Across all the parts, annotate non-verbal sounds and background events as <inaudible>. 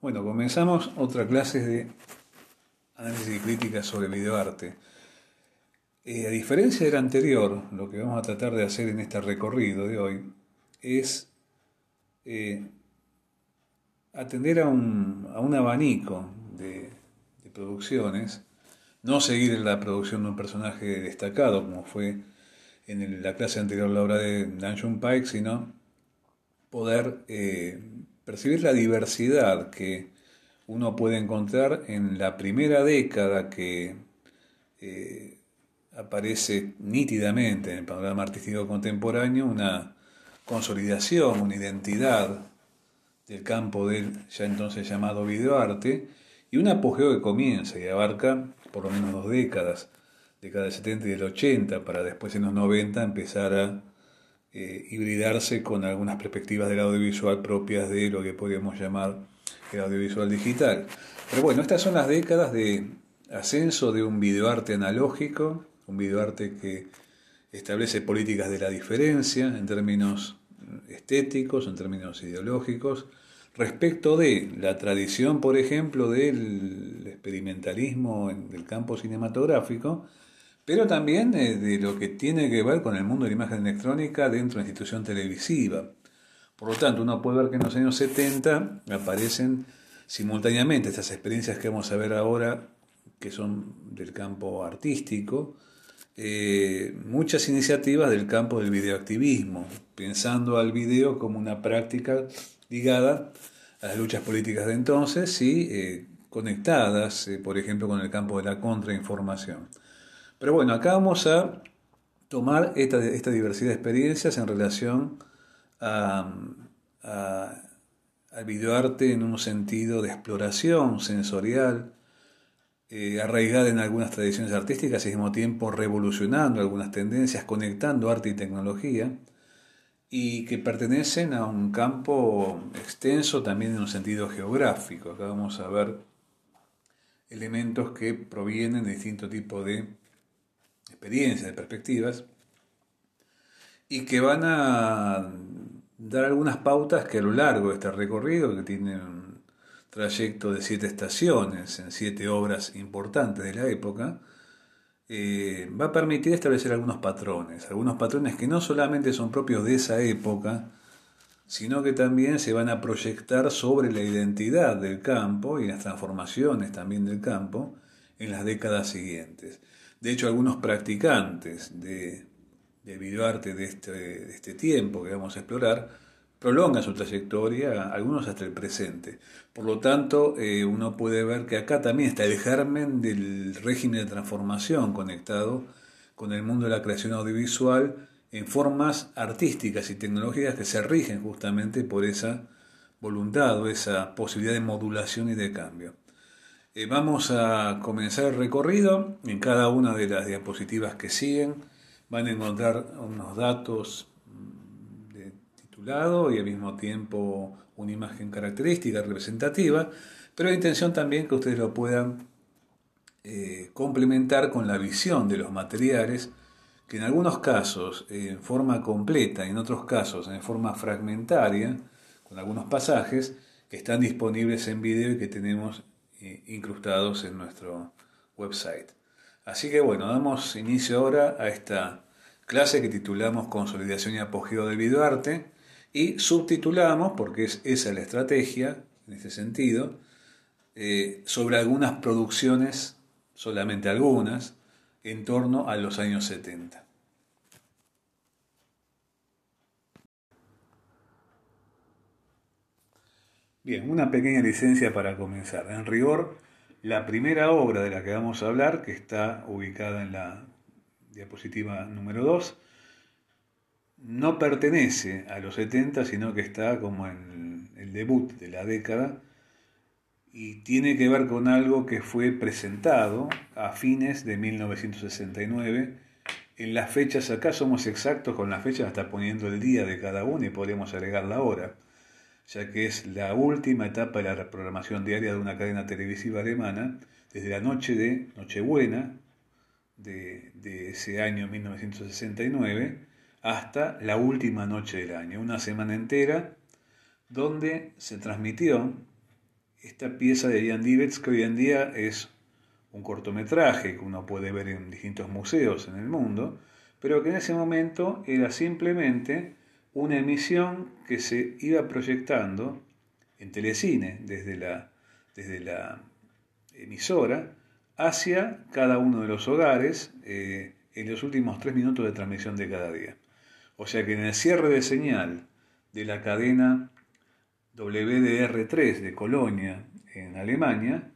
Bueno, comenzamos otra clase de análisis y crítica sobre videoarte. Eh, a diferencia del anterior, lo que vamos a tratar de hacer en este recorrido de hoy es eh, atender a un, abanico de, producciones, no seguir en la producción de un personaje destacado, como fue en la clase anterior la obra de Dungeon Pike, sino poder eh, percibir la diversidad que uno puede encontrar en la primera década que eh, aparece nítidamente en el panorama artístico contemporáneo una consolidación, una identidad del campo del ya entonces llamado videoarte y un apogeo que comienza y abarca por lo menos dos décadas, década del 70 y del 80, para después en los 90 empezar a eh, hibridarse con algunas perspectivas del audiovisual propias de lo que podríamos llamar el audiovisual digital. Pero bueno, estas son las décadas de ascenso de un videoarte analógico, un videoarte que establece políticas de la diferencia en términos estéticos, en términos ideológicos, respecto de la tradición, por ejemplo, del experimentalismo en el campo cinematográfico, pero también eh, de lo que tiene que ver con el mundo de la imagen electrónica dentro de la institución televisiva. Por lo tanto, uno puede ver que en los años 70 aparecen simultáneamente estas experiencias que vamos a ver ahora, que son del campo artístico, eh, muchas iniciativas del campo del videoactivismo, pensando al video como una práctica ligada a las luchas políticas de entonces y eh, conectadas, por ejemplo, con el campo de la contrainformación. Pero bueno, acá vamos a tomar esta, diversidad de experiencias en relación al videoarte en un sentido de exploración sensorial, eh, arraigada en algunas tradiciones artísticas y al mismo tiempo revolucionando algunas tendencias, conectando arte y tecnología, y que pertenecen a un campo extenso también en un sentido geográfico. Acá vamos a ver elementos que provienen de distintos tipos de experiencias, de perspectivas, y que van a dar algunas pautas que a lo largo de este recorrido, que tiene un trayecto de siete estaciones en siete obras importantes de la época, eh, va a permitir establecer algunos patrones, algunos patrones que no solamente son propios de esa época, sino que también se van a proyectar sobre la identidad del campo y las transformaciones también del campo en las décadas siguientes. De hecho, algunos practicantes de, de videoarte de este, de este tiempo que vamos a explorar prolongan su trayectoria, algunos hasta el presente. Por lo tanto, eh, uno puede ver que acá también está el germen del régimen de transformación conectado con el mundo de la creación audiovisual en formas artísticas y tecnológicas que se rigen justamente por esa voluntad o esa posibilidad de modulación y de cambio. Eh, vamos a comenzar el recorrido. En cada una de las diapositivas que siguen van a encontrar unos datos mm, de titulado y al mismo tiempo una imagen característica representativa, pero la intención también que ustedes lo puedan eh, complementar con la visión de los materiales que en algunos casos en forma completa y en otros casos en forma fragmentaria, con algunos pasajes, que están disponibles en video y que tenemos incrustados en nuestro website. Así que bueno, damos inicio ahora a esta clase que titulamos Consolidación y Apogeo del Videoarte y subtitulamos, porque es esa la estrategia en este sentido, eh, sobre algunas producciones, solamente algunas, en torno a los años 70. Bien, una pequeña licencia para comenzar. En rigor, la primera obra de la que vamos a hablar, que está ubicada en la diapositiva número 2, no pertenece a los 70, sino que está como en el debut de la década y tiene que ver con algo que fue presentado a fines de 1969. En las fechas, acá somos exactos con las fechas, hasta poniendo el día de cada uno y podríamos agregar la hora ya que es la última etapa de la programación diaria de una cadena televisiva alemana, desde la noche de Nochebuena de, ese año 1969 hasta la última noche del año, una semana entera donde se transmitió esta pieza de Ian Divets, que hoy en día es un cortometraje que uno puede ver en distintos museos en el mundo, pero que en ese momento era simplemente una emisión que se iba proyectando en telecine desde la, desde la emisora hacia cada uno de los hogares eh, en los últimos tres minutos de transmisión de cada día. O sea que en el cierre de señal de la cadena WDR3 de Colonia en Alemania,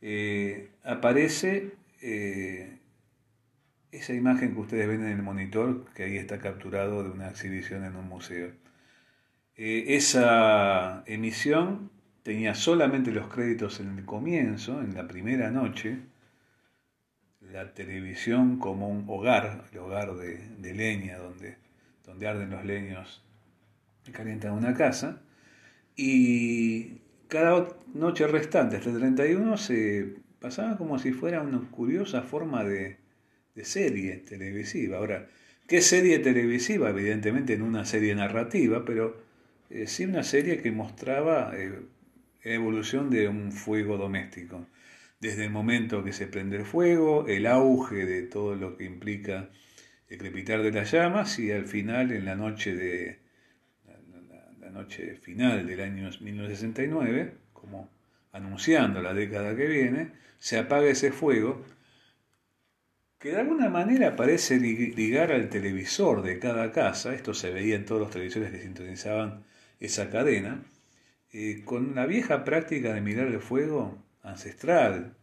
eh, aparece eh, esa imagen que ustedes ven en el monitor, que ahí está capturado de una exhibición en un museo. Eh, esa emisión tenía solamente los créditos en el comienzo, en la primera noche, la televisión como un hogar, el hogar de, leña, donde, donde arden los leños y calientan una casa, y cada noche restante, hasta el 31, se pasaba como si fuera una curiosa forma de, serie televisiva. Ahora, ¿qué serie televisiva? Evidentemente en una serie narrativa, pero eh, sí una serie que mostraba eh, la evolución de un fuego doméstico. Desde el momento que se prende el fuego, el auge de todo lo que implica el crepitar de las llamas y al final, en la noche de, noche final del año 1969, como anunciando la década que viene, se apaga ese fuego que de alguna manera parece ligar al televisor de cada casa, esto se veía en todos los televisores que sintonizaban esa cadena, eh, con la vieja práctica de mirar el fuego ancestral,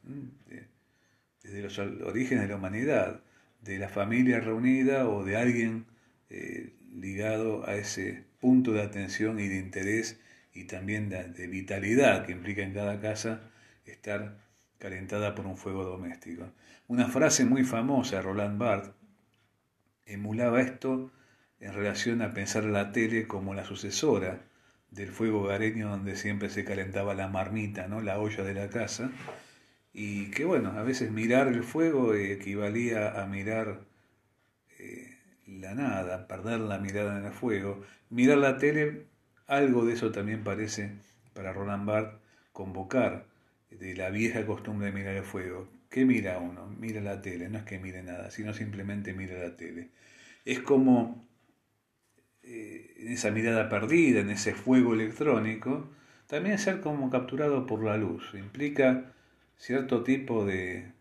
desde los orígenes de la humanidad, de la familia reunida o de alguien eh, ligado a ese punto de atención y de interés y también de, vitalidad que implica en cada casa estar calentada por un fuego doméstico. Una frase muy famosa de Roland Barthes emulaba esto en relación a pensar la tele como la sucesora del fuego hogareño donde siempre se calentaba la marmita, ¿no? la olla de la casa, y que bueno, a veces mirar el fuego equivalía a mirar eh, la nada, perder la mirada en el fuego, mirar la tele, algo de eso también parece para Roland Barthes convocar de la vieja costumbre de mirar el fuego. ¿Qué mira uno? Mira la tele, no es que mire nada, sino simplemente mira la tele. Es como eh, en esa mirada perdida, en ese fuego electrónico, también ser como capturado por la luz. Implica cierto tipo de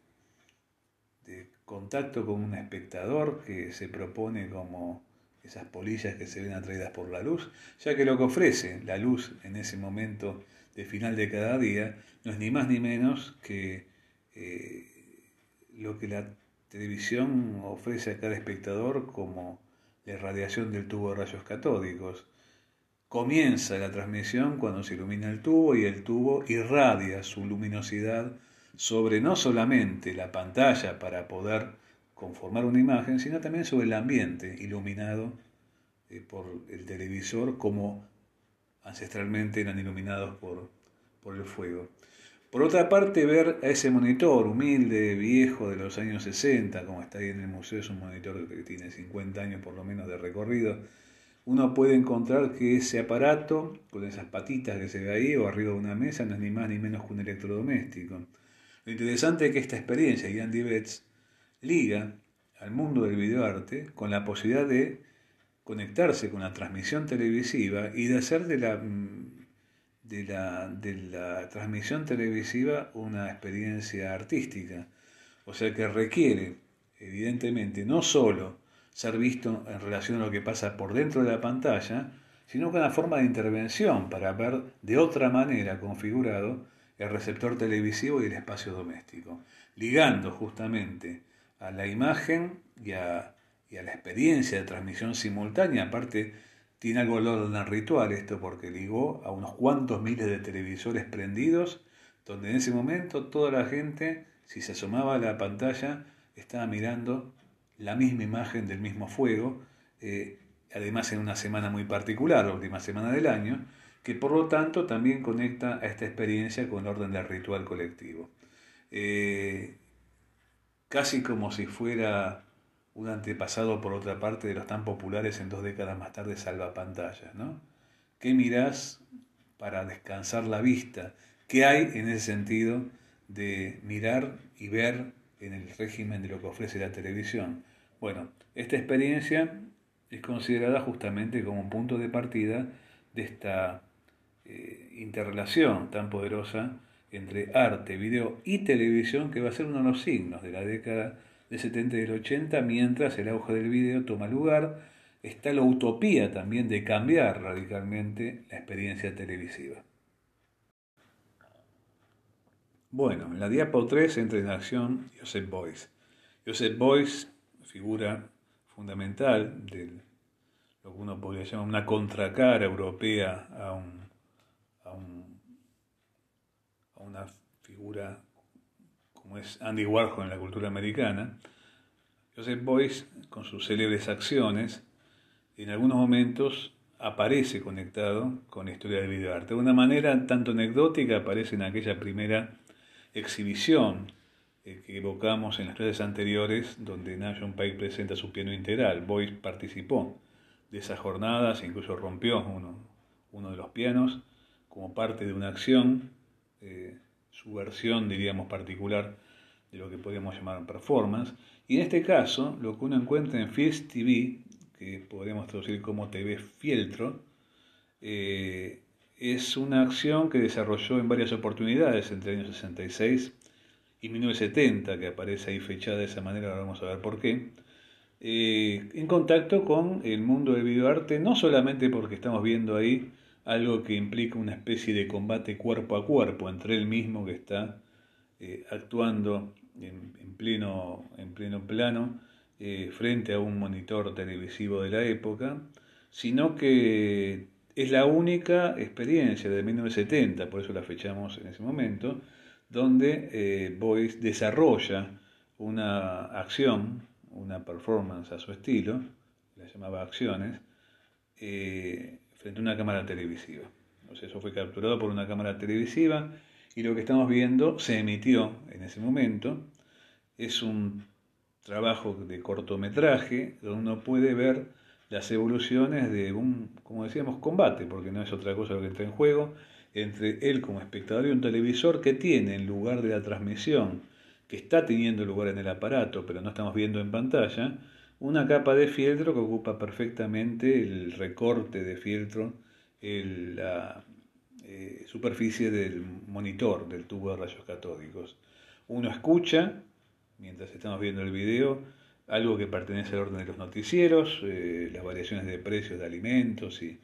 contacto con un espectador que se propone como esas polillas que se ven atraídas por la luz, ya que lo que ofrece la luz en ese momento de final de cada día no es ni más ni menos que eh, lo que la televisión ofrece a cada espectador como la irradiación del tubo de rayos catódicos. Comienza la transmisión cuando se ilumina el tubo y el tubo irradia su luminosidad sobre no solamente la pantalla para poder conformar una imagen, sino también sobre el ambiente iluminado eh, por el televisor como ancestralmente eran iluminados por, por el fuego. Por otra parte, ver a ese monitor humilde, viejo, de los años 60, como está ahí en el museo, es un monitor que tiene 50 años por lo menos de recorrido, uno puede encontrar que ese aparato, con esas patitas que se ve ahí, o arriba de una mesa, no es ni más ni menos que un electrodoméstico. Lo interesante es que esta experiencia, Andy Betts, liga al mundo del videoarte con la posibilidad de conectarse con la transmisión televisiva y de hacer de la, mm, de la, de la transmisión televisiva una experiencia artística. O sea que requiere, evidentemente, no solo ser visto en relación a lo que pasa por dentro de la pantalla, sino con una forma de intervención para ver de otra manera configurado el receptor televisivo y el espacio doméstico, ligando justamente a la imagen y a, la experiencia de transmisión simultánea. Aparte, tiene algo de ritual esto, porque ligó a unos cuantos miles de televisores prendidos, donde en ese momento toda la gente, si se asomaba a la pantalla, estaba mirando la misma imagen del mismo fuego, eh, además en una semana muy particular, la última semana del año, que por lo tanto también conecta a esta experiencia con el orden del ritual colectivo. Eh, casi como si fuera un antepasado, por otra parte, de los tan populares en dos décadas más tarde, salvapantallas, ¿no? ¿Qué mirás para descansar la vista? ¿Qué hay en ese sentido de mirar y ver en el régimen de lo que ofrece la televisión? Bueno, esta experiencia es considerada justamente como un punto de partida de esta eh, interrelación tan poderosa entre arte, video y televisión que va a ser uno de los signos de la década del 70 y del 80, mientras el auge del video toma lugar, está la utopía también de cambiar radicalmente la experiencia televisiva. Bueno, en la diapo 3 entra en acción Joseph Boyce. Joseph Boyce, figura fundamental de lo que uno podría llamar una contracara europea a, a, un, a una figura como es Andy Warhol en la cultura americana, Joseph Boyce, con sus célebres acciones, en algunos momentos aparece conectado con la historia del videoarte. De una manera tanto anecdótica aparece en aquella primera exhibición eh, que evocamos en las clases anteriores, donde Nation Pike presenta su piano integral. Boyce participó de esas jornadas, incluso rompió uno, uno de los pianos como parte de una acción. Eh, su versión, diríamos, particular de lo que podríamos llamar performance. Y en este caso, lo que uno encuentra en Fields TV, que podríamos traducir como TV Fieltro, eh, es una acción que desarrolló en varias oportunidades entre el año 66 y 1970, que aparece ahí fechada de esa manera, ahora vamos a ver por qué, eh, en contacto con el mundo del videoarte, no solamente porque estamos viendo ahí algo que implica una especie de combate cuerpo a cuerpo entre él mismo que está eh, actuando en, pleno, en pleno plano eh, frente a un monitor televisivo de la época, sino que es la única experiencia de 1970, por eso la fechamos en ese momento, donde eh, Boyce desarrolla una acción, una performance a su estilo, la llamaba acciones, frente a una cámara televisiva. Sea, eso fue capturado por una cámara televisiva y lo que estamos viendo se emitió en ese momento. Es un trabajo de cortometraje donde uno puede ver las evoluciones de un, como decíamos, combate, porque no es otra cosa lo que está en juego, entre él como espectador y un televisor que tiene en lugar de la transmisión, que está teniendo lugar en el aparato, pero no estamos viendo en pantalla, una capa de fieltro que ocupa perfectamente el recorte de fieltro, la eh, superficie del monitor del tubo de rayos catódicos. Uno escucha, mientras estamos viendo el video, algo que pertenece al orden de los noticieros, eh, las variaciones de precios de alimentos y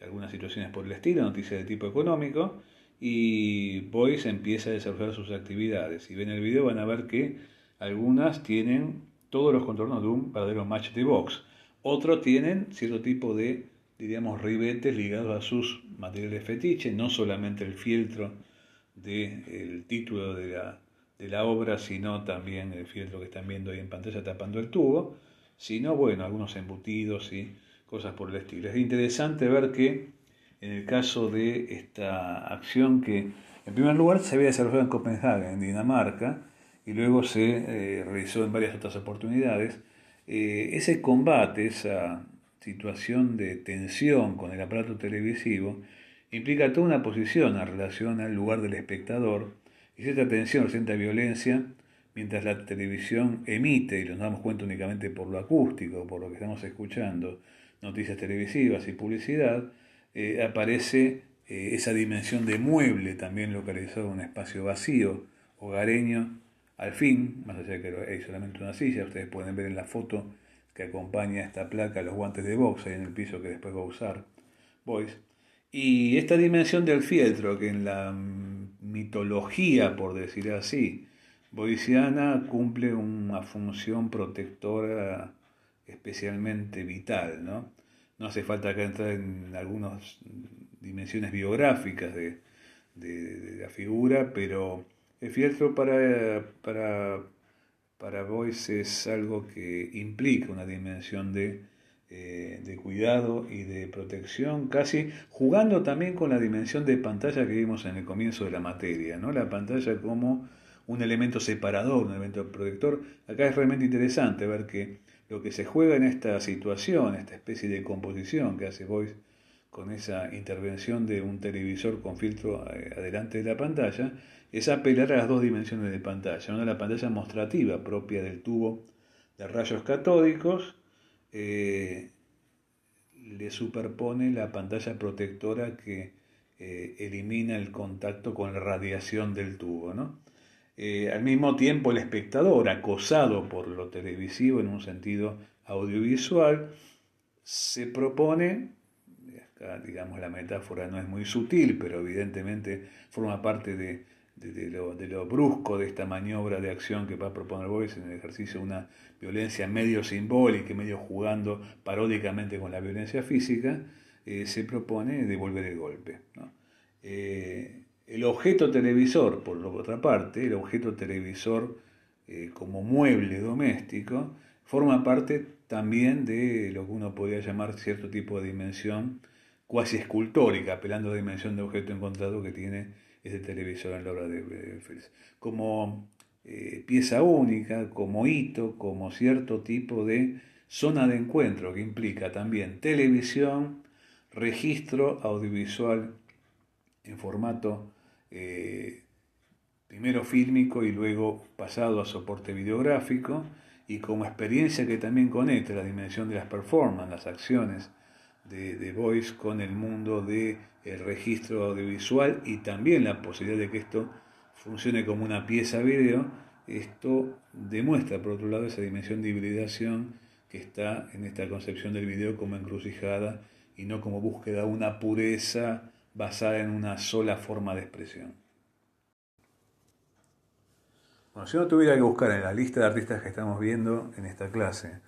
algunas situaciones por el estilo, noticias de tipo económico, y Boyce empieza a desarrollar sus actividades. Si ven el video van a ver que algunas tienen todos los contornos de un verdadero match de box. Otros tienen cierto tipo de, diríamos, ribetes ligados a sus materiales fetiche, no solamente el fieltro del título de la, obra, sino también el fieltro que están viendo ahí en pantalla tapando el tubo, sino, bueno, algunos embutidos y cosas por el estilo. Es interesante ver que en el caso de esta acción que en primer lugar se había desarrollado en Copenhague, en Dinamarca, y luego se eh, realizó en varias otras oportunidades, eh, ese combate, esa situación de tensión con el aparato televisivo, implica toda una posición en relación al lugar del espectador y cierta tensión, cierta violencia, mientras la televisión emite, y nos damos cuenta únicamente por lo acústico, por lo que estamos escuchando, noticias televisivas y publicidad, eh, aparece esa dimensión de mueble también localizado en un espacio vacío, hogareño, al fin, más allá de que hay solamente una silla, ustedes pueden ver en la foto que acompaña esta placa los guantes de box en el piso que después va a usar Boyce. Y esta dimensión del fieltro, que en la mitología, por decir así, boyciana, cumple una función protectora especialmente vital. No, no hace falta acá entrar en algunas dimensiones biográficas de, de la figura, pero el fieltro para, para, para Boyce es algo que implica una dimensión de, eh, de cuidado y de protección, casi jugando también con la dimensión de pantalla que vimos en el comienzo de la materia, ¿no? la pantalla como un elemento separador, un elemento protector. Acá es realmente interesante ver que lo que se juega en esta situación, esta especie de composición que hace Boyce con esa intervención de un televisor con filtro eh, adelante de la pantalla, es apelar a las dos dimensiones de pantalla. Una la pantalla mostrativa propia del tubo de rayos catódicos, eh, le superpone la pantalla protectora que eh, elimina el contacto con la radiación del tubo. al mismo tiempo, el espectador, acosado por lo televisivo en un sentido audiovisual, se propone digamos, la metáfora no es muy sutil, pero evidentemente forma parte de, lo, brusco de esta maniobra de acción que va a proponer Boyce en el ejercicio de una violencia medio simbólica, medio jugando paródicamente con la violencia física, eh, se propone devolver el golpe. Eh, el objeto televisor, por otra parte, el objeto televisor eh, como mueble doméstico, forma parte también de lo que uno podría llamar cierto tipo de dimensión cuasi escultórica, apelando a la dimensión de objeto encontrado que tiene ese televisor en la obra de Félix. Como eh, pieza única, como hito, como cierto tipo de zona de encuentro que implica también televisión, registro audiovisual en formato eh, primero fílmico y luego pasado a soporte videográfico y como experiencia que también conecta la dimensión de las performances, las acciones de, de Voice con el mundo del el registro audiovisual y también la posibilidad de que esto funcione como una pieza video, esto demuestra por otro lado esa dimensión de hibridación que está en esta concepción del video como encrucijada y no como búsqueda de una pureza basada en una sola forma de expresión. Bueno, si uno tuviera que buscar en la lista de artistas que estamos viendo en esta clase,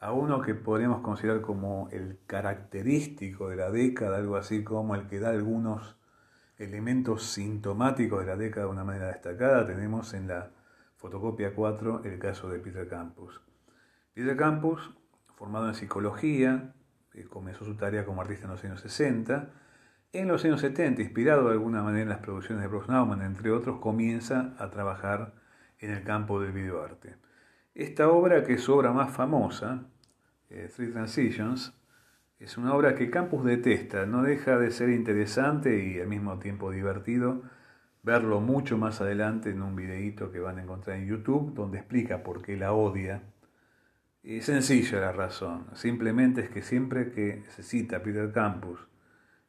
a uno que podríamos considerar como el característico de la década, algo así como el que da algunos elementos sintomáticos de la década de una manera destacada, tenemos en la fotocopia 4 el caso de Peter Campus. Peter Campus, formado en psicología, eh, comenzó su tarea como artista en los años 60. En los años 70, inspirado de alguna manera en las producciones de Bruce Nauman, entre otros, comienza a trabajar en el campo del videoarte. Esta obra, que es su obra más famosa, eh, Three Transitions, es una obra que Campus detesta, no deja de ser interesante y al mismo tiempo divertido verlo mucho más adelante en un videíto que van a encontrar en YouTube, donde explica por qué la odia. Es sencilla la razón, simplemente es que siempre que se cita Peter Campus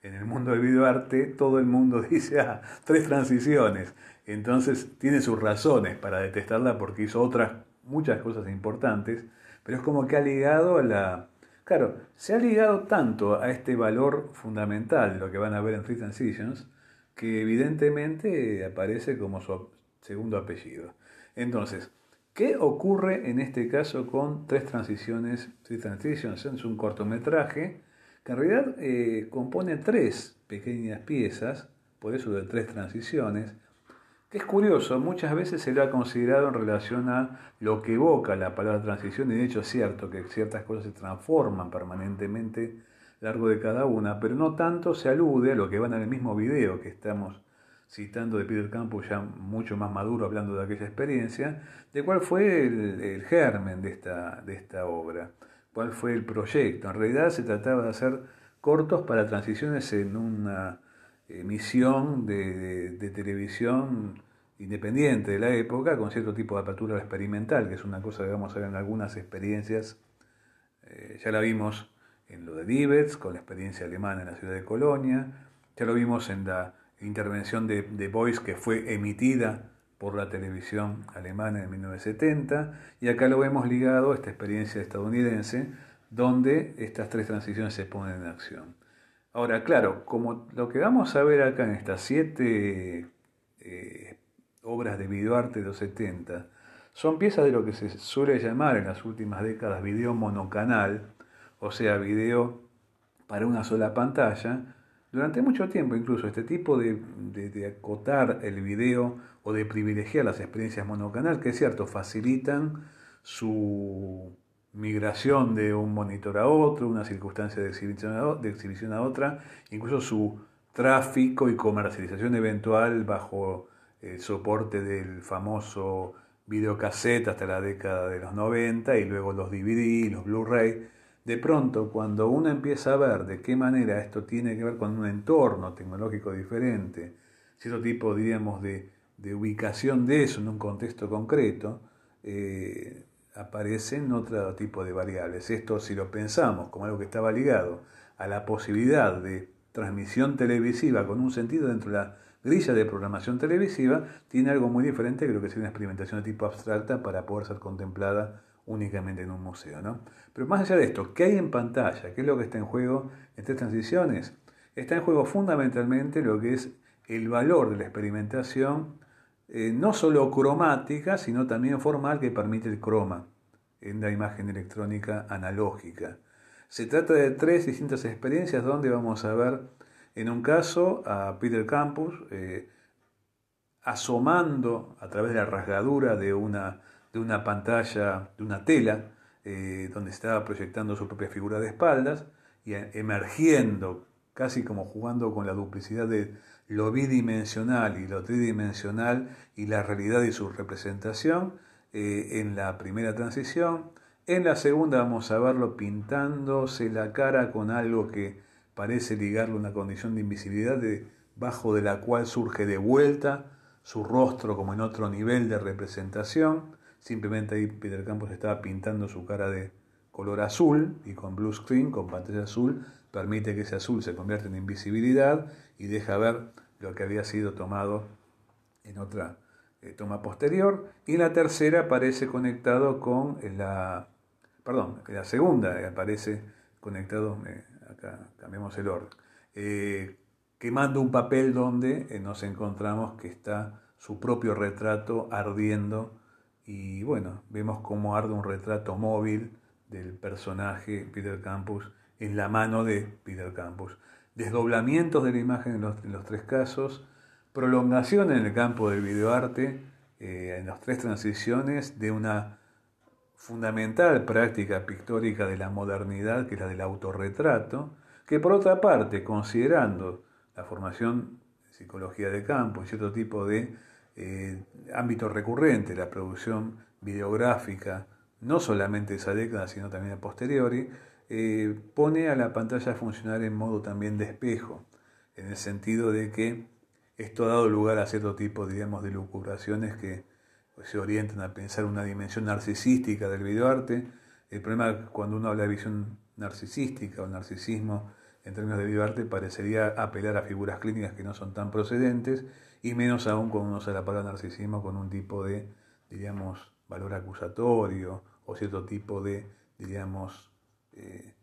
en el mundo del videoarte, todo el mundo <laughs> dice, ah, tres transiciones. Entonces tiene sus razones para detestarla porque hizo otras muchas cosas importantes, pero es como que ha ligado a la... Claro, se ha ligado tanto a este valor fundamental, lo que van a ver en Three Transitions, que evidentemente aparece como su segundo apellido. Entonces, ¿qué ocurre en este caso con tres transiciones? Three Transitions es un cortometraje que en realidad eh, compone tres pequeñas piezas, por eso de tres transiciones, que es curioso, muchas veces se lo ha considerado en relación a lo que evoca la palabra transición, y de hecho es cierto que ciertas cosas se transforman permanentemente a lo largo de cada una, pero no tanto se alude a lo que van en el mismo video que estamos citando de Peter Campos, ya mucho más maduro, hablando de aquella experiencia, de cuál fue el, germen de esta, de esta obra, cuál fue el proyecto. En realidad se trataba de hacer cortos para transiciones en una emisión de, televisión independiente de la época, con cierto tipo de apertura experimental, que es una cosa que vamos a ver en algunas experiencias. Eh, ya la vimos en lo de Divetz, con la experiencia alemana en la ciudad de Colonia, ya lo vimos en la intervención de, de Voice que fue emitida por la televisión alemana en 1970, y acá lo vemos ligado a esta experiencia estadounidense, donde estas tres transiciones se ponen en acción. Ahora, claro, como lo que vamos a ver acá en estas siete eh, obras de videoarte de los 70, son piezas de lo que se suele llamar en las últimas décadas video monocanal, o sea, video para una sola pantalla. Durante mucho tiempo incluso este tipo de, de acotar el video o de privilegiar las experiencias monocanal, que es cierto, facilitan su migración de un monitor a otro, una circunstancia de exhibición a, otra, incluso su tráfico y comercialización eventual bajo el soporte del famoso videocassette hasta la década de los 90 y luego los DVD, los Blu-ray, de pronto cuando uno empieza a ver de qué manera esto tiene que ver con un entorno tecnológico diferente, cierto tipo, diríamos, de, ubicación de eso en un contexto concreto, eh, aparecen otro tipo de variables. Esto si lo pensamos como algo que estaba ligado a la posibilidad de transmisión televisiva con un sentido dentro de la grilla de programación televisiva, tiene algo muy diferente que lo que es una experimentación de tipo abstracta para poder ser contemplada únicamente en un museo. ¿no? Pero más allá de esto, ¿qué hay en pantalla? ¿Qué es lo que está en juego en tres transiciones? Está en juego fundamentalmente lo que es el valor de la experimentación, eh, no solo cromática, sino también formal que permite el croma en la imagen electrónica analógica. Se trata de tres distintas experiencias donde vamos a ver, en un caso, a Peter Campus eh, asomando a través de la rasgadura de una, de una pantalla, de una tela, eh, donde estaba proyectando su propia figura de espaldas y emergiendo, casi como jugando con la duplicidad de lo bidimensional y lo tridimensional y la realidad y su representación eh, en la primera transición. En la segunda vamos a verlo pintándose la cara con algo que parece ligarle una condición de invisibilidad debajo de la cual surge de vuelta su rostro como en otro nivel de representación. Simplemente ahí Peter Campos estaba pintando su cara de color azul y con blue screen, con pantalla azul, permite que ese azul se convierta en invisibilidad y deja ver lo que había sido tomado en otra eh, toma posterior. Y la tercera aparece conectado con la, perdón, la segunda aparece conectado, eh, acá cambiamos el orden, eh, quemando un papel donde nos encontramos que está su propio retrato ardiendo y bueno, vemos cómo arde un retrato móvil del personaje Peter Campus en la mano de Peter Campus. Desdoblamientos de la imagen en los, tres casos, prolongación en el campo del videoarte, eh, en las tres transiciones de una fundamental práctica pictórica de la modernidad, que es la del autorretrato, que por otra parte, considerando la formación de psicología de campo cierto tipo de eh, ámbito recurrente, la producción videográfica, no solamente de esa década, sino también a posteriori, eh, pone a la pantalla a funcionar en modo también de espejo, en el sentido de que esto ha dado lugar a cierto tipo, digamos, de lucubraciones que pues, se orientan a pensar una dimensión narcisística del videoarte. El problema cuando uno habla de visión narcisística o narcisismo en términos de videoarte parecería apelar a figuras clínicas que no son tan procedentes y menos aún cuando uno usa la palabra narcisismo con un tipo de, diríamos, valor acusatorio o cierto tipo de, diríamos, eh,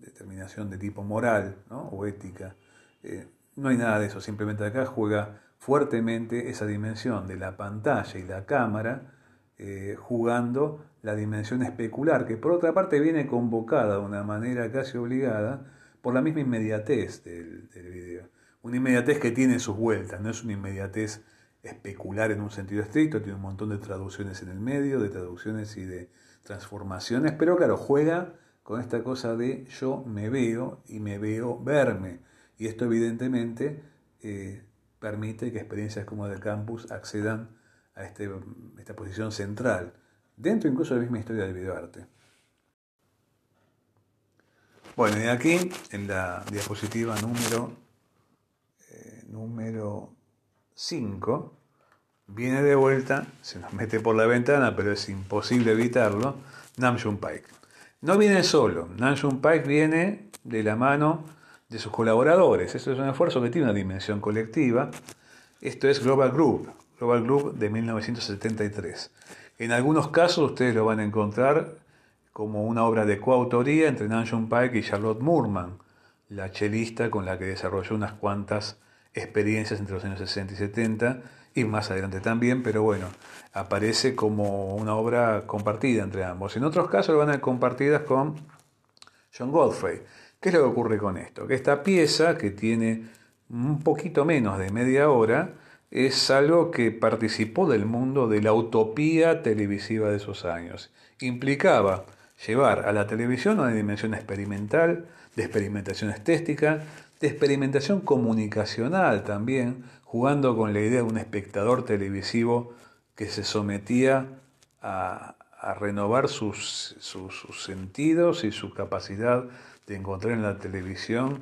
determinación de tipo moral o ética. Eh, no hay nada de eso, simplemente acá juega fuertemente esa dimensión de la pantalla y la cámara, eh, jugando la dimensión especular, que por otra parte viene convocada de una manera casi obligada por la misma inmediatez del, del video. Una inmediatez que tiene sus vueltas, no es una inmediatez especular en un sentido estricto, tiene un montón de traducciones en el medio, de traducciones y de transformaciones, pero claro, juega con esta cosa de yo me veo y me veo verme. Y esto evidentemente eh, permite que experiencias como del campus accedan a este, esta posición central, dentro incluso de la misma historia del videoarte. Bueno, y aquí en la diapositiva número número 5 viene de vuelta, se nos mete por la ventana, pero es imposible evitarlo, Namjoon Paik. No viene solo, Namjoon Paik viene de la mano de sus colaboradores. Esto es un esfuerzo que tiene una dimensión colectiva. Esto es Global Group, Global Group de 1973. En algunos casos ustedes lo van a encontrar como una obra de coautoría entre Namjoon Paik y Charlotte Moorman, la chelista con la que desarrolló unas cuantas experiencias entre los años 60 y 70 y más adelante también, pero bueno, aparece como una obra compartida entre ambos. En otros casos van a compartidas con John Godfrey. ¿Qué es lo que ocurre con esto? Que esta pieza, que tiene un poquito menos de media hora, es algo que participó del mundo de la utopía televisiva de esos años. Implicaba llevar a la televisión una dimensión experimental, de experimentación estética, de experimentación comunicacional también, jugando con la idea de un espectador televisivo que se sometía a, renovar sus, sentidos y su capacidad de encontrar en la televisión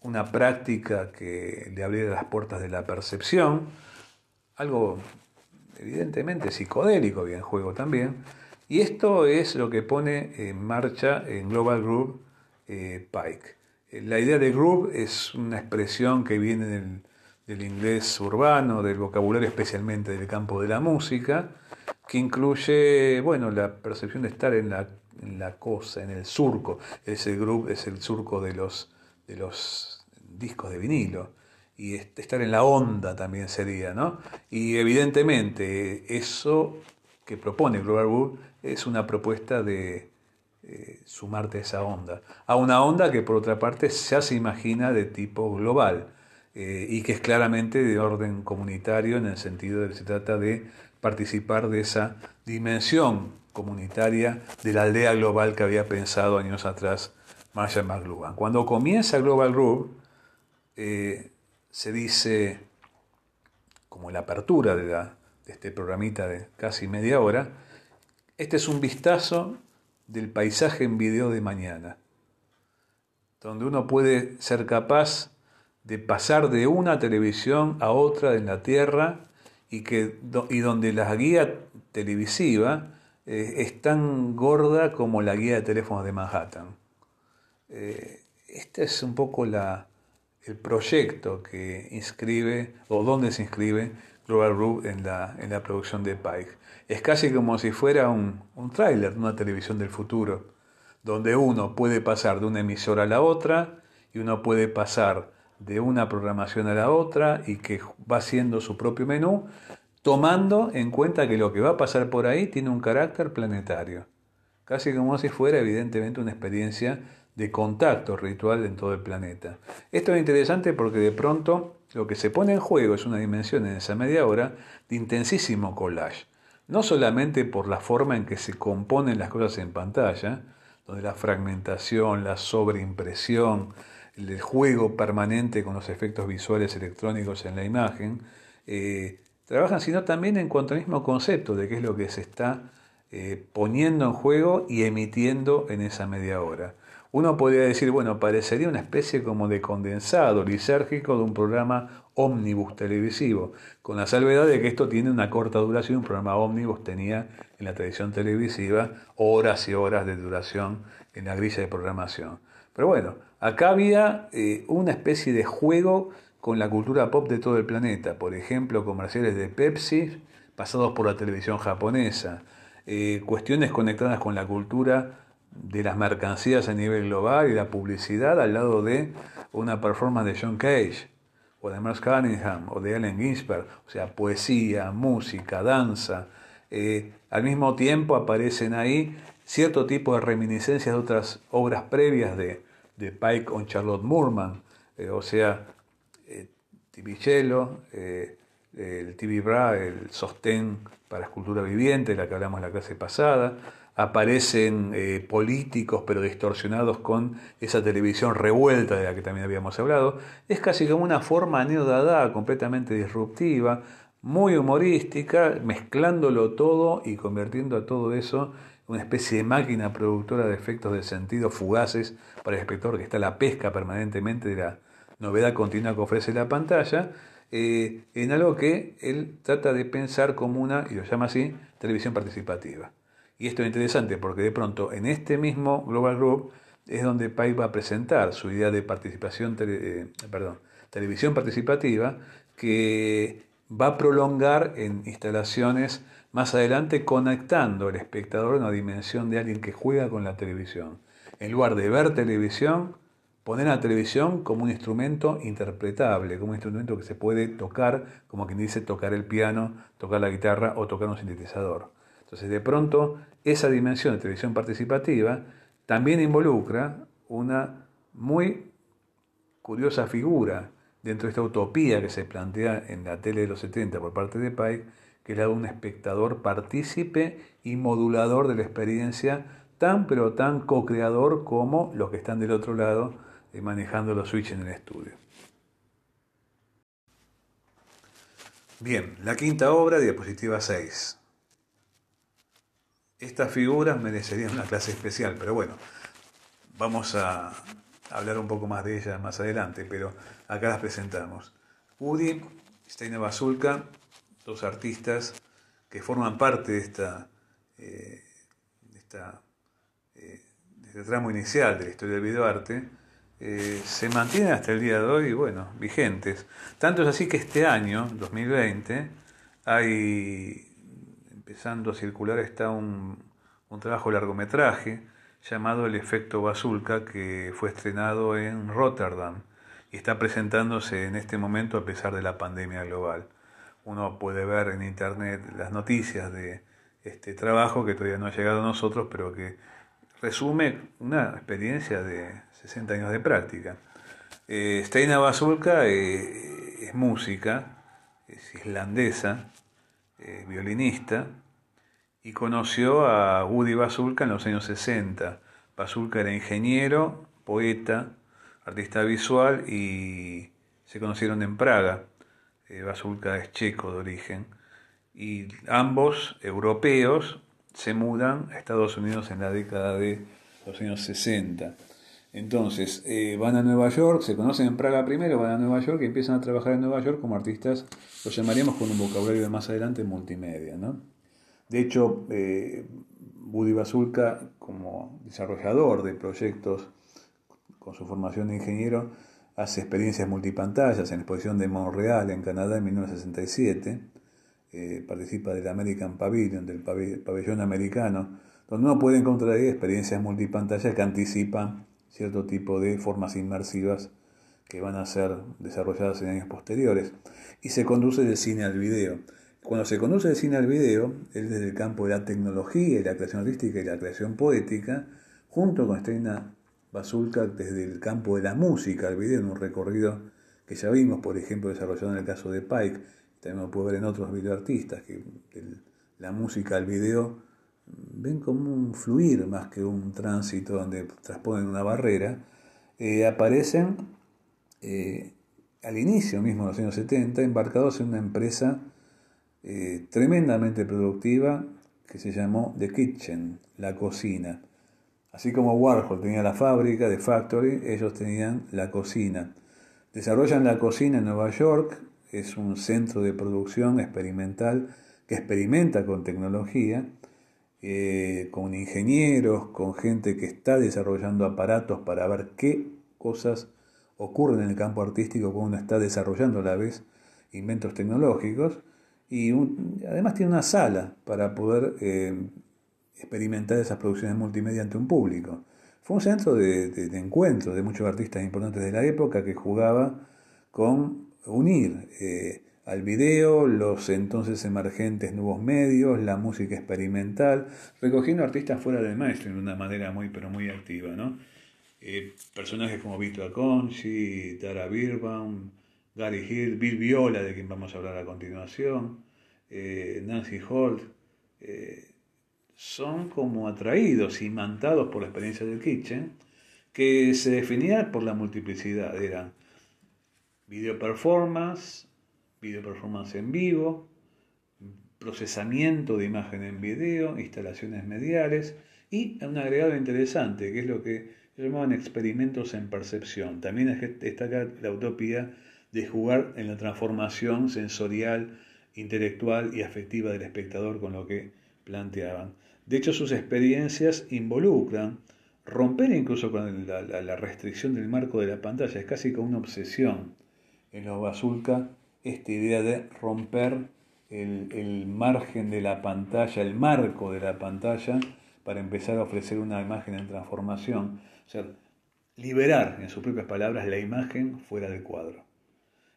una práctica que le abriera las puertas de la percepción, algo evidentemente psicodélico bien en juego también, y esto es lo que pone en marcha en Global Group eh, Pike. La idea de group es una expresión que viene del, del inglés urbano, del vocabulario especialmente del campo de la música, que incluye, bueno, la percepción de estar en la, cosa, en el surco. Ese grupo es el surco de los, de los discos de vinilo. Y estar en la onda también sería, ¿no? Y evidentemente eso que propone Global Wood es una propuesta de eh, sumarte a esa onda. A una onda que por otra parte ya se imagina de tipo global eh, y que es claramente de orden comunitario en el sentido de que se trata de participar de esa dimensión comunitaria de la aldea global que había pensado años atrás Marshall McLuhan. Cuando comienza Global Group, eh, se dice, como la apertura de, de este programita de casi media hora, este es un vistazo del paisaje en video de mañana, donde uno puede ser capaz de pasar de una televisión a otra en la Tierra y, que, y donde la guía televisiva eh, es tan gorda como la guía de teléfonos de Manhattan. Eh, este es un poco la, el proyecto que inscribe, o donde se inscribe Global Group en la, en la producción de Pike. Es casi como si fuera un, un tráiler de una televisión del futuro, donde uno puede pasar de una emisora a la otra y uno puede pasar de una programación a la otra y que va haciendo su propio menú, tomando en cuenta que lo que va a pasar por ahí tiene un carácter planetario, casi como si fuera evidentemente una experiencia de contacto ritual en todo el planeta. Esto es interesante porque de pronto lo que se pone en juego es una dimensión en esa media hora de intensísimo collage, no solamente por la forma en que se componen las cosas en pantalla, donde la fragmentación, la sobreimpresión, el juego permanente con los efectos visuales electrónicos en la imagen, eh, trabajan, sino también en cuanto al mismo concepto de qué es lo que se está eh, poniendo en juego y emitiendo en esa media hora. Uno podría decir, bueno, parecería una especie como de condensado lisérgico de un programa ómnibus televisivo, con la salvedad de que esto tiene una corta duración, un programa ómnibus tenía en la televisión televisiva horas y horas de duración en la grilla de programación. Pero bueno, acá había eh, una especie de juego con la cultura pop de todo el planeta, por ejemplo, comerciales de Pepsi pasados por la televisión japonesa, eh, cuestiones conectadas con la cultura de las mercancías a nivel global y la publicidad al lado de una performance de John Cage o de Merce Cunningham o de Allen Ginsberg, o sea, poesía, música, danza. Eh, al mismo tiempo aparecen ahí cierto tipo de reminiscencias de otras obras previas de, de Pike con Charlotte Moorman, eh, o sea, eh, eh, el TV Bra, el sostén para escultura viviente, la que hablamos en la clase pasada, aparecen eh, políticos pero distorsionados con esa televisión revuelta de la que también habíamos hablado. Es casi como una forma neo completamente disruptiva, muy humorística, mezclándolo todo y convirtiendo a todo eso una especie de máquina productora de efectos de sentido fugaces para el espectador que está a la pesca permanentemente de la novedad continua que ofrece la pantalla, eh, en algo que él trata de pensar como una, y lo llama así, televisión participativa. Y esto es interesante porque de pronto en este mismo Global Group es donde Pai va a presentar su idea de participación, eh, perdón, televisión participativa que va a prolongar en instalaciones más adelante conectando al espectador a una dimensión de alguien que juega con la televisión. En lugar de ver televisión, poner la televisión como un instrumento interpretable, como un instrumento que se puede tocar, como quien dice tocar el piano, tocar la guitarra o tocar un sintetizador. Entonces, de pronto, esa dimensión de televisión participativa también involucra una muy curiosa figura dentro de esta utopía que se plantea en la tele de los 70 por parte de Pike, que la de un espectador partícipe y modulador de la experiencia, tan pero tan co-creador como los que están del otro lado eh, manejando los switches en el estudio. Bien, la quinta obra, diapositiva 6. Estas figuras merecerían una clase especial, pero bueno, vamos a hablar un poco más de ellas más adelante, pero acá las presentamos. Udi, Steina Basulka, dos artistas que forman parte de esta, eh, eh, de este tramo inicial de la historia del videoarte, eh, se mantienen hasta el día de hoy, bueno, vigentes. Tanto es así que este año, 2020, hay, empezando a circular, está un, un trabajo largometraje llamado El efecto Basulka, que fue estrenado en Rotterdam y está presentándose en este momento a pesar de la pandemia global. Uno puede ver en internet las noticias de este trabajo que todavía no ha llegado a nosotros, pero que resume una experiencia de 60 años de práctica. Eh, Steina Basulka eh, es música, es islandesa, violinista, y conoció a Woody Basulka en los años 60. Basulka era ingeniero, poeta, artista visual y se conocieron en Praga. Eh, Basulka es checo de origen. Y ambos, europeos, se mudan a Estados Unidos en la década de los años 60. Entonces, eh, van a Nueva York, se conocen en Praga primero, van a Nueva York y empiezan a trabajar en Nueva York como artistas, lo llamaríamos con un vocabulario de más adelante multimedia. ¿no? De hecho, eh, Buddy Basulka, como desarrollador de proyectos con su formación de ingeniero, hace experiencias multipantallas en la exposición de Montreal en Canadá en 1967 eh, participa del American Pavilion, del pabellón americano, donde uno puede encontrar experiencias multipantalla que anticipan cierto tipo de formas inmersivas que van a ser desarrolladas en años posteriores. Y se conduce del cine al video. Cuando se conduce del cine al video, es desde el campo de la tecnología y la creación artística y la creación poética, junto con Steina Basulka desde el campo de la música al video, en un recorrido que ya vimos, por ejemplo, desarrollado en el caso de Pike, también lo puedo ver en otros videoartistas, que la música, el video, ven como un fluir más que un tránsito donde transponen una barrera, eh, aparecen eh, al inicio mismo de los años 70 embarcados en una empresa eh, tremendamente productiva que se llamó The Kitchen, la cocina. Así como Warhol tenía la fábrica, de Factory, ellos tenían la cocina. Desarrollan la cocina en Nueva York, es un centro de producción experimental que experimenta con tecnología, eh, con ingenieros, con gente que está desarrollando aparatos para ver qué cosas ocurren en el campo artístico cuando uno está desarrollando a la vez inventos tecnológicos y además tiene una sala para poder eh, experimentar esas producciones multimedia ante un público. Fue un centro de, de encuentro de muchos artistas importantes de la época que jugaba con unir eh, al video los entonces emergentes nuevos medios, la música experimental, recogiendo artistas fuera del maestro de una manera muy pero muy activa, ¿no? Eh, personajes como Vito Aconci, Tara Birbaum, Gary Hill, Bill Viola, de quien vamos a hablar a continuación, eh, Nancy Holt, son como atraídos, y mantados por la experiencia del Kitchen, que se definía por la multiplicidad, eran video performance, video performance en vivo, procesamiento de imagen en video, instalaciones mediales y un agregado interesante que es lo que llamaban experimentos en percepción. También destaca la utopía de jugar en la transformación sensorial, intelectual y afectiva del espectador con lo que planteaban. De hecho, sus experiencias involucran romper incluso con la, restricción del marco de la pantalla, es casi como una obsesión en los Basulka esta idea de romper el, margen de la pantalla, el marco de la pantalla, para empezar a ofrecer una imagen en transformación. O sea, liberar, en sus propias palabras, la imagen fuera del cuadro.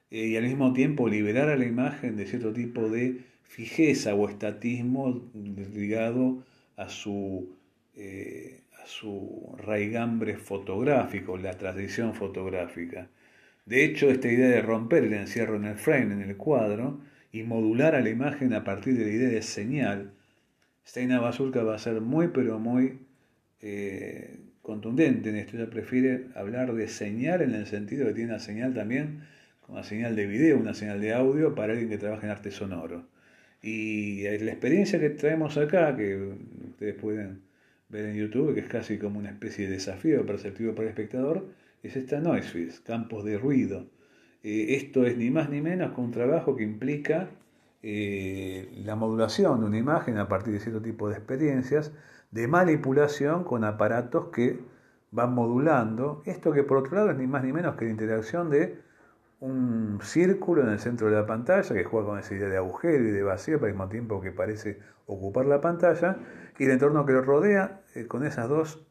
Eh, y al mismo tiempo liberar a la imagen de cierto tipo de fijeza o estatismo ligado a su, eh, a su raigambre fotográfico, la tradición fotográfica. De hecho, esta idea de romper el encierro en el frame, en el cuadro, y modular a la imagen a partir de la idea de señal, Steina Basulka va a ser muy, pero muy eh, contundente en esto. Ella prefiere hablar de señal en el sentido que tiene una señal también, como una señal de video, una señal de audio para alguien que trabaja en arte sonoro. Y la experiencia que traemos acá, que ustedes pueden ver en YouTube, que es casi como una especie de desafío perceptivo para el espectador, es esta noise campos de ruido. Eh, esto es ni más ni menos que un trabajo que implica eh, la modulación de una imagen a partir de cierto tipo de experiencias, de manipulación con aparatos que van modulando. Esto que por otro lado es ni más ni menos que la interacción de un círculo en el centro de la pantalla que juega con esa idea de agujero y de vacío al mismo tiempo que parece ocupar la pantalla y el entorno que lo rodea eh, con esas dos,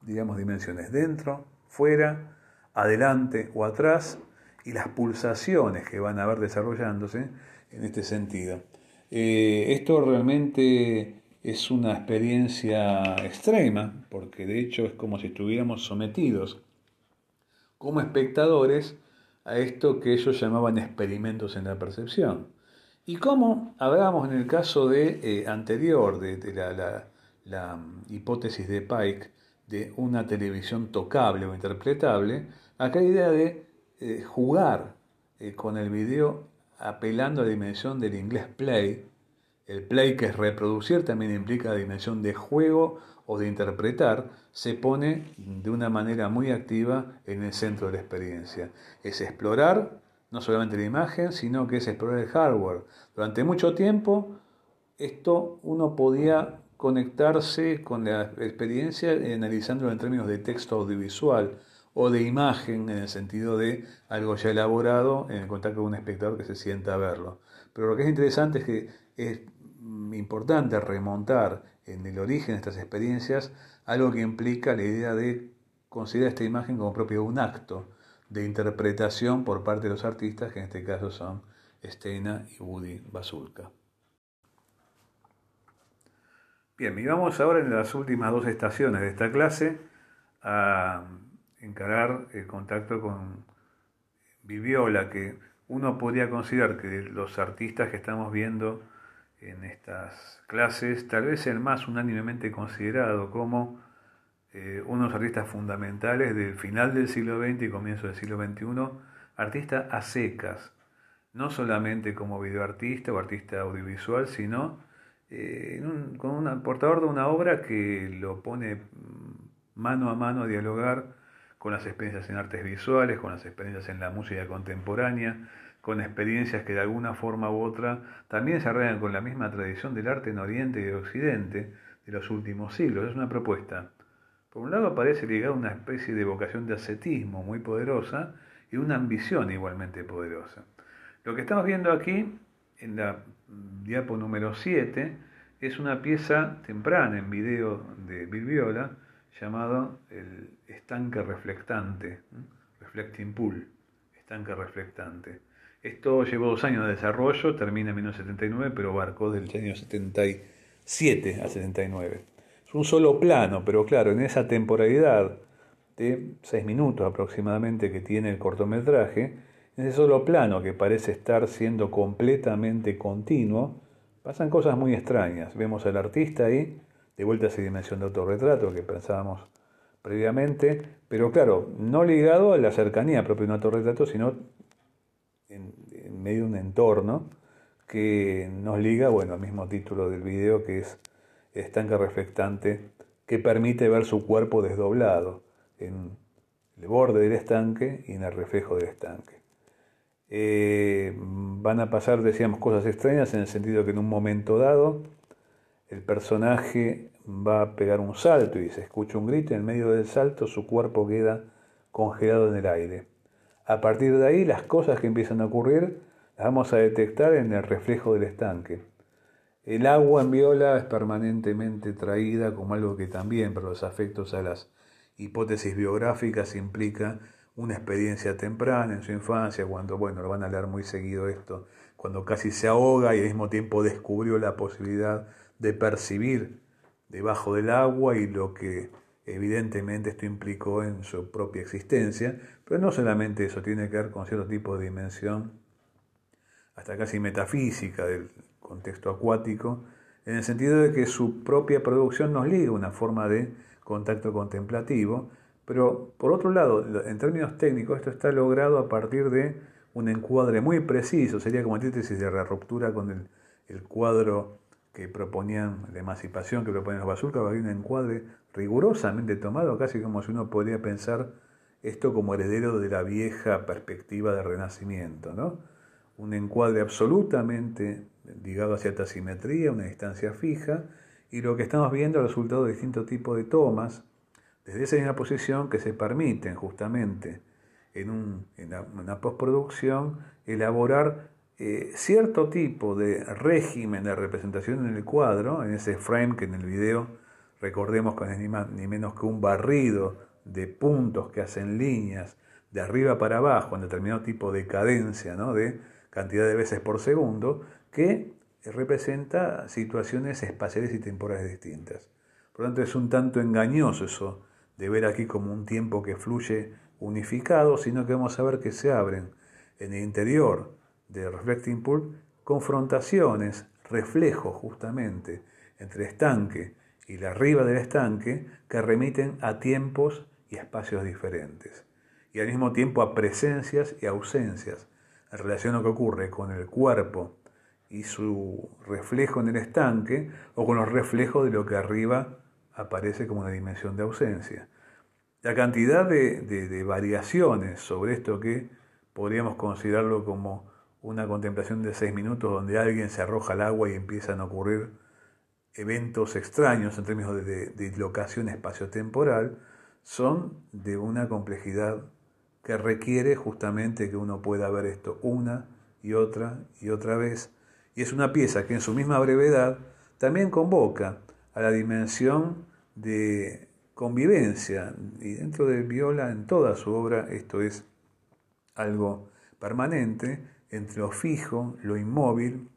digamos, dimensiones, dentro, fuera, adelante o atrás y las pulsaciones que van a ver desarrollándose en este sentido. Eh, esto realmente es una experiencia extrema, porque de hecho es como si estuviéramos sometidos como espectadores a esto que ellos llamaban experimentos en la percepción. Y como hablábamos en el caso de, eh, anterior de, la, mm, hipótesis de Pike de una televisión tocable o interpretable, acá la idea de eh, jugar eh, con el video apelando a la dimensión del inglés play. El play que es reproducir también implica la dimensión de juego o de interpretar, se pone de una manera muy activa en el centro de la experiencia. Es explorar no solamente la imagen, sino que es explorar el hardware. Durante mucho tiempo esto uno podía conectarse con la experiencia analizándolo en términos de texto audiovisual o de imagen en el sentido de algo ya elaborado en el contacto con un espectador que se sienta a verlo. Pero lo que es interesante es que es importante remontar en el origen de estas experiencias algo que implica la idea de considerar esta imagen como propio un acto de interpretación por parte de los artistas, que en este caso son Stena y Woody Basulka. Bien, y vamos ahora en las últimas dos estaciones de esta clase a encarar el contacto con Viviola, que uno podría considerar que los artistas que estamos viendo en estas clases, tal vez el más unánimemente considerado como eh, unos artistas fundamentales del final del siglo XX y comienzo del siglo XXI, artista a secas, no solamente como videoartista o artista audiovisual, sino eh, con un portador de una obra que lo pone mano a mano a dialogar con las experiencias en artes visuales, con las experiencias en la música contemporánea, con experiencias que de alguna forma u otra también se arraigan con la misma tradición del arte en Oriente y Occidente de los últimos siglos. Es una propuesta. Por un lado aparece ligada una especie de vocación de ascetismo muy poderosa y una ambición igualmente poderosa. Lo que estamos viendo aquí, en la diapo número 7, es una pieza temprana en video de Bill Viola, llamado el estanque reflectante, reflecting pool, estanque reflectante. Esto llevó dos años de desarrollo, termina en 1979, pero abarcó del año 77 a 79. Es un solo plano, pero claro, en esa temporalidad de seis minutos aproximadamente que tiene el cortometraje, en ese solo plano que parece estar siendo completamente continuo, pasan cosas muy extrañas. Vemos al artista ahí de vuelta a esa dimensión de autorretrato que pensábamos previamente, pero claro, no ligado a la cercanía propia de un autorretrato, sino en, medio de un entorno que nos liga, bueno, al mismo título del video que es estanque reflectante, que permite ver su cuerpo desdoblado en el borde del estanque y en el reflejo del estanque. Eh, van a pasar, decíamos, cosas extrañas en el sentido que en un momento dado el personaje va a pegar un salto y se escucha un grito y en medio del salto su cuerpo queda congelado en el aire. A partir de ahí las cosas que empiezan a ocurrir las vamos a detectar en el reflejo del estanque. El agua en viola es permanentemente traída como algo que también para los afectos a las hipótesis biográficas implica una experiencia temprana en su infancia, cuando, bueno, lo van a leer muy seguido esto, cuando casi se ahoga y al mismo tiempo descubrió la posibilidad de percibir debajo del agua y lo que evidentemente esto implicó en su propia existencia, pero no solamente eso, tiene que ver con cierto tipo de dimensión, hasta casi metafísica del contexto acuático, en el sentido de que su propia producción nos liga una forma de contacto contemplativo, pero por otro lado, en términos técnicos, esto está logrado a partir de un encuadre muy preciso, sería como antítesis de la ruptura con el el cuadro que proponían, la emancipación que proponían los Bazooka, había un encuadre rigurosamente tomado, casi como si uno podría pensar esto como heredero de la vieja perspectiva de renacimiento, ¿no? Un encuadre absolutamente ligado a cierta simetría, una distancia fija, y lo que estamos viendo es el resultado de distintos tipos de tomas, desde esa misma posición que se permiten justamente en una postproducción elaborar eh, cierto tipo de régimen de representación en el cuadro, en ese frame que en el video recordemos que es ni, más, ni menos que un barrido de puntos que hacen líneas de arriba para abajo en determinado tipo de cadencia, ¿no? de cantidad de veces por segundo, que representa situaciones espaciales y temporales distintas. Por lo tanto, es un tanto engañoso eso de ver aquí como un tiempo que fluye unificado, sino que vamos a ver que se abren en el interior de Reflecting Pool confrontaciones, reflejos justamente entre estanque y la arriba del estanque que remiten a tiempos y espacios diferentes, y al mismo tiempo a presencias y ausencias en relación a lo que ocurre con el cuerpo y su reflejo en el estanque o con los reflejos de lo que arriba aparece como una dimensión de ausencia. La cantidad de, variaciones sobre esto que podríamos considerarlo como una contemplación de seis minutos donde alguien se arroja al agua y empiezan a ocurrir eventos extraños en términos de, de locación espaciotemporal, son de una complejidad que requiere justamente que uno pueda ver esto una y otra y otra vez. Y es una pieza que en su misma brevedad también convoca a la dimensión de convivencia. Y dentro de Viola, en toda su obra, esto es algo permanente entre lo fijo, lo inmóvil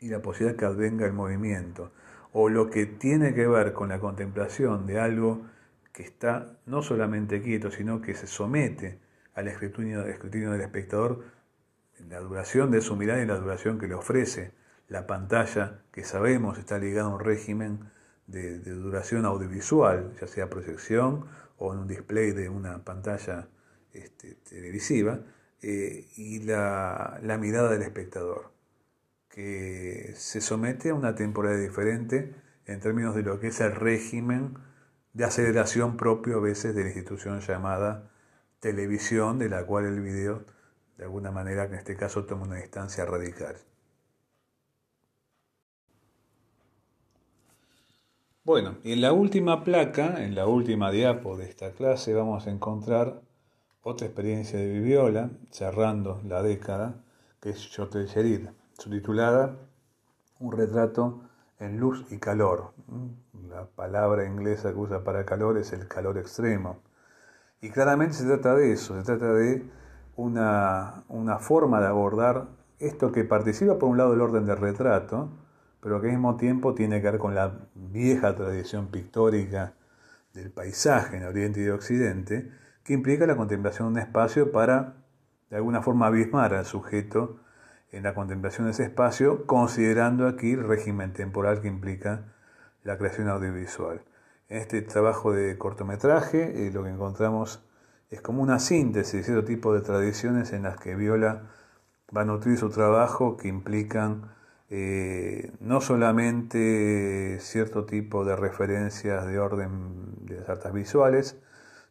y la posibilidad que advenga el movimiento. O lo que tiene que ver con la contemplación de algo que está no solamente quieto, sino que se somete al escrutinio, del espectador la duración de su mirada y la duración que le ofrece la pantalla, que sabemos está ligada a un régimen de, duración audiovisual, ya sea proyección o en un display de una pantalla este, televisiva, eh, y la, la, mirada del espectador, que se somete a una temporalidad diferente en términos de lo que es el régimen de aceleración propio a veces de la institución llamada televisión, de la cual el video, de alguna manera, en este caso, toma una distancia radical. Bueno, y en la última placa, en la última diapo de esta clase, vamos a encontrar otra experiencia de Viviola, cerrando la década, que es Chotel Sherid, subtitulada Un retrato en luz y calor. La palabra inglesa que usa para calor es el calor extremo. Y claramente se trata de eso, se trata de una, una forma de abordar esto que participa por un lado del orden del retrato, pero que al mismo tiempo tiene que ver con la vieja tradición pictórica del paisaje en Oriente y Occidente, que implica la contemplación de un espacio para, de alguna forma, abismar al sujeto en la contemplación de ese espacio, considerando aquí el régimen temporal que implica la creación audiovisual. En este trabajo de cortometraje eh, lo que encontramos es como una síntesis de cierto tipo de tradiciones en las que Viola va a nutrir su trabajo que implican eh, no solamente cierto tipo de referencias de orden de las artes visuales,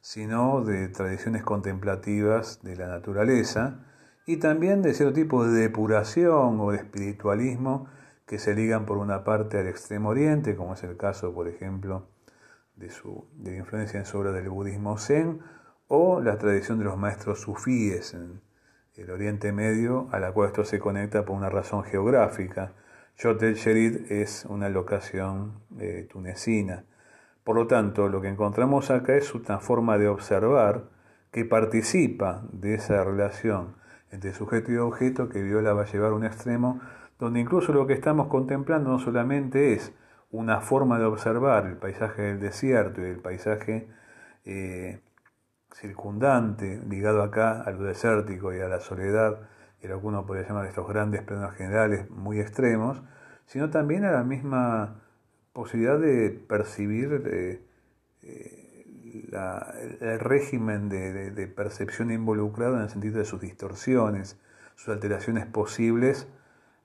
sino de tradiciones contemplativas de la naturaleza y también de cierto tipo de depuración o de espiritualismo que se ligan por una parte al extremo oriente, como es el caso, por ejemplo, de, su, de la influencia en su obra del budismo zen, o la tradición de los maestros sufíes en, el Oriente Medio, a la cual esto se conecta por una razón geográfica. Yotel Sherid es una locación eh, tunecina. Por lo tanto, lo que encontramos acá es una forma de observar que participa de esa relación entre sujeto y objeto que Viola va a llevar a un extremo, donde incluso lo que estamos contemplando no solamente es una forma de observar el paisaje del desierto y el paisaje eh, circundante, ligado acá a lo desértico y a la soledad, y lo que uno podría llamar estos grandes planos generales muy extremos, sino también a la misma posibilidad de percibir eh, el régimen de, percepción involucrado en el sentido de sus distorsiones, sus alteraciones posibles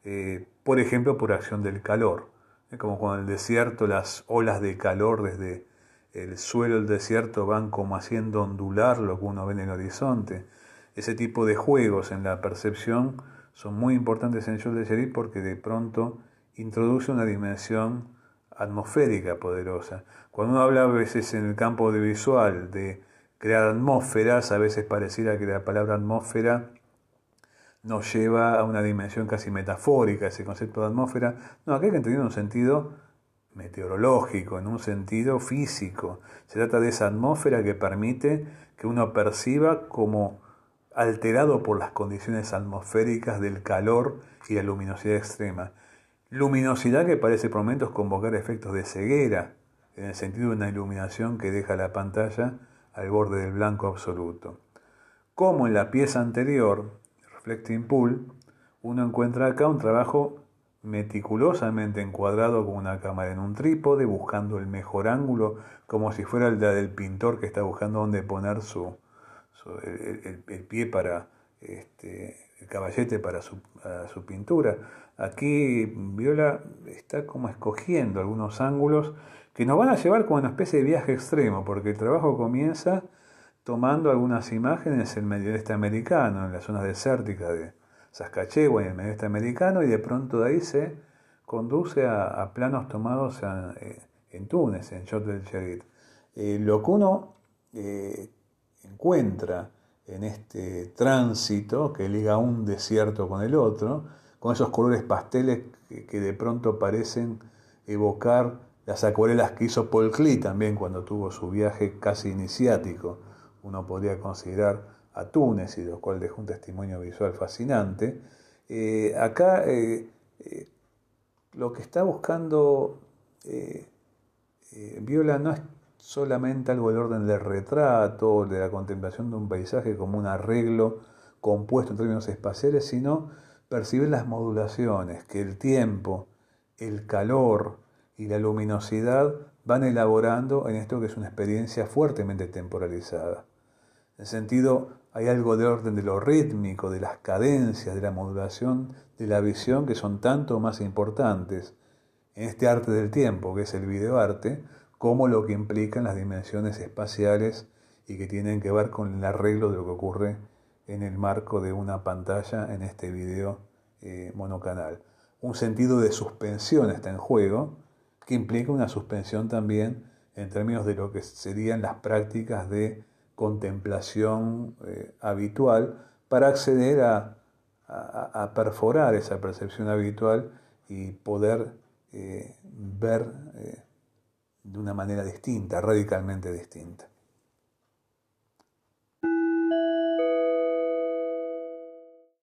eh, por ejemplo, por acción del calor. como cuando en el desierto las olas de calor desde el suelo del desierto van como haciendo ondular lo que uno ve en el horizonte. Ese tipo de juegos en la percepción son muy importantes en el de Sherit porque de pronto introduce una dimensión atmosférica poderosa. Cuando uno habla a veces en el campo audiovisual de crear atmósferas, a veces pareciera que la palabra atmósfera nos lleva a una dimensión casi metafórica, ese concepto de atmósfera. No, acá hay que entender en un sentido meteorológico, en un sentido físico. Se trata de esa atmósfera que permite que uno perciba como alterado por las condiciones atmosféricas del calor y la luminosidad extrema. Luminosidad que parece por momentos convocar efectos de ceguera, en el sentido de una iluminación que deja la pantalla al borde del blanco absoluto. Como en la pieza anterior, Reflecting Pool, uno encuentra acá un trabajo meticulosamente encuadrado con una cámara en un trípode, buscando el mejor ángulo, como si fuera el del pintor que está buscando dónde poner su, el, pie para este, el caballete para su, pintura. Aquí Viola está como escogiendo algunos ángulos que nos van a llevar como una especie de viaje extremo, porque el trabajo comienza tomando algunas imágenes en el medio este americano, en la zona desértica de Saskatchewan, en el medio este americano, y de pronto de ahí se conduce a, planos tomados eh, en, Túnez, en Chot del Cherit. Eh, lo que uno eh, encuentra en este tránsito que liga un desierto con el otro, con esos colores pasteles que, de pronto parecen evocar las acuarelas que hizo Paul Klee también cuando tuvo su viaje casi iniciático. Uno podría considerar a Túnez y lo cual dejó un testimonio visual fascinante. Eh, acá eh, eh, lo que está buscando Viola no es solamente algo del orden del retrato, de la contemplación de un paisaje como un arreglo compuesto en términos espaciales, sino percibir las modulaciones que el tiempo, el calor y la luminosidad van elaborando en esto que es una experiencia fuertemente temporalizada. En sentido, hay algo de orden de lo rítmico, de las cadencias, de la modulación, de la visión que son tanto más importantes en este arte del tiempo, que es el videoarte, como lo que implican las dimensiones espaciales y que tienen que ver con el arreglo de lo que ocurre en el marco de una pantalla en este video eh, monocanal. Un sentido de suspensión está en juego, que implica una suspensión también en términos de lo que serían las prácticas de contemplación eh, habitual para acceder a, perforar esa percepción habitual y poder eh, ver de una manera distinta, radicalmente distinta.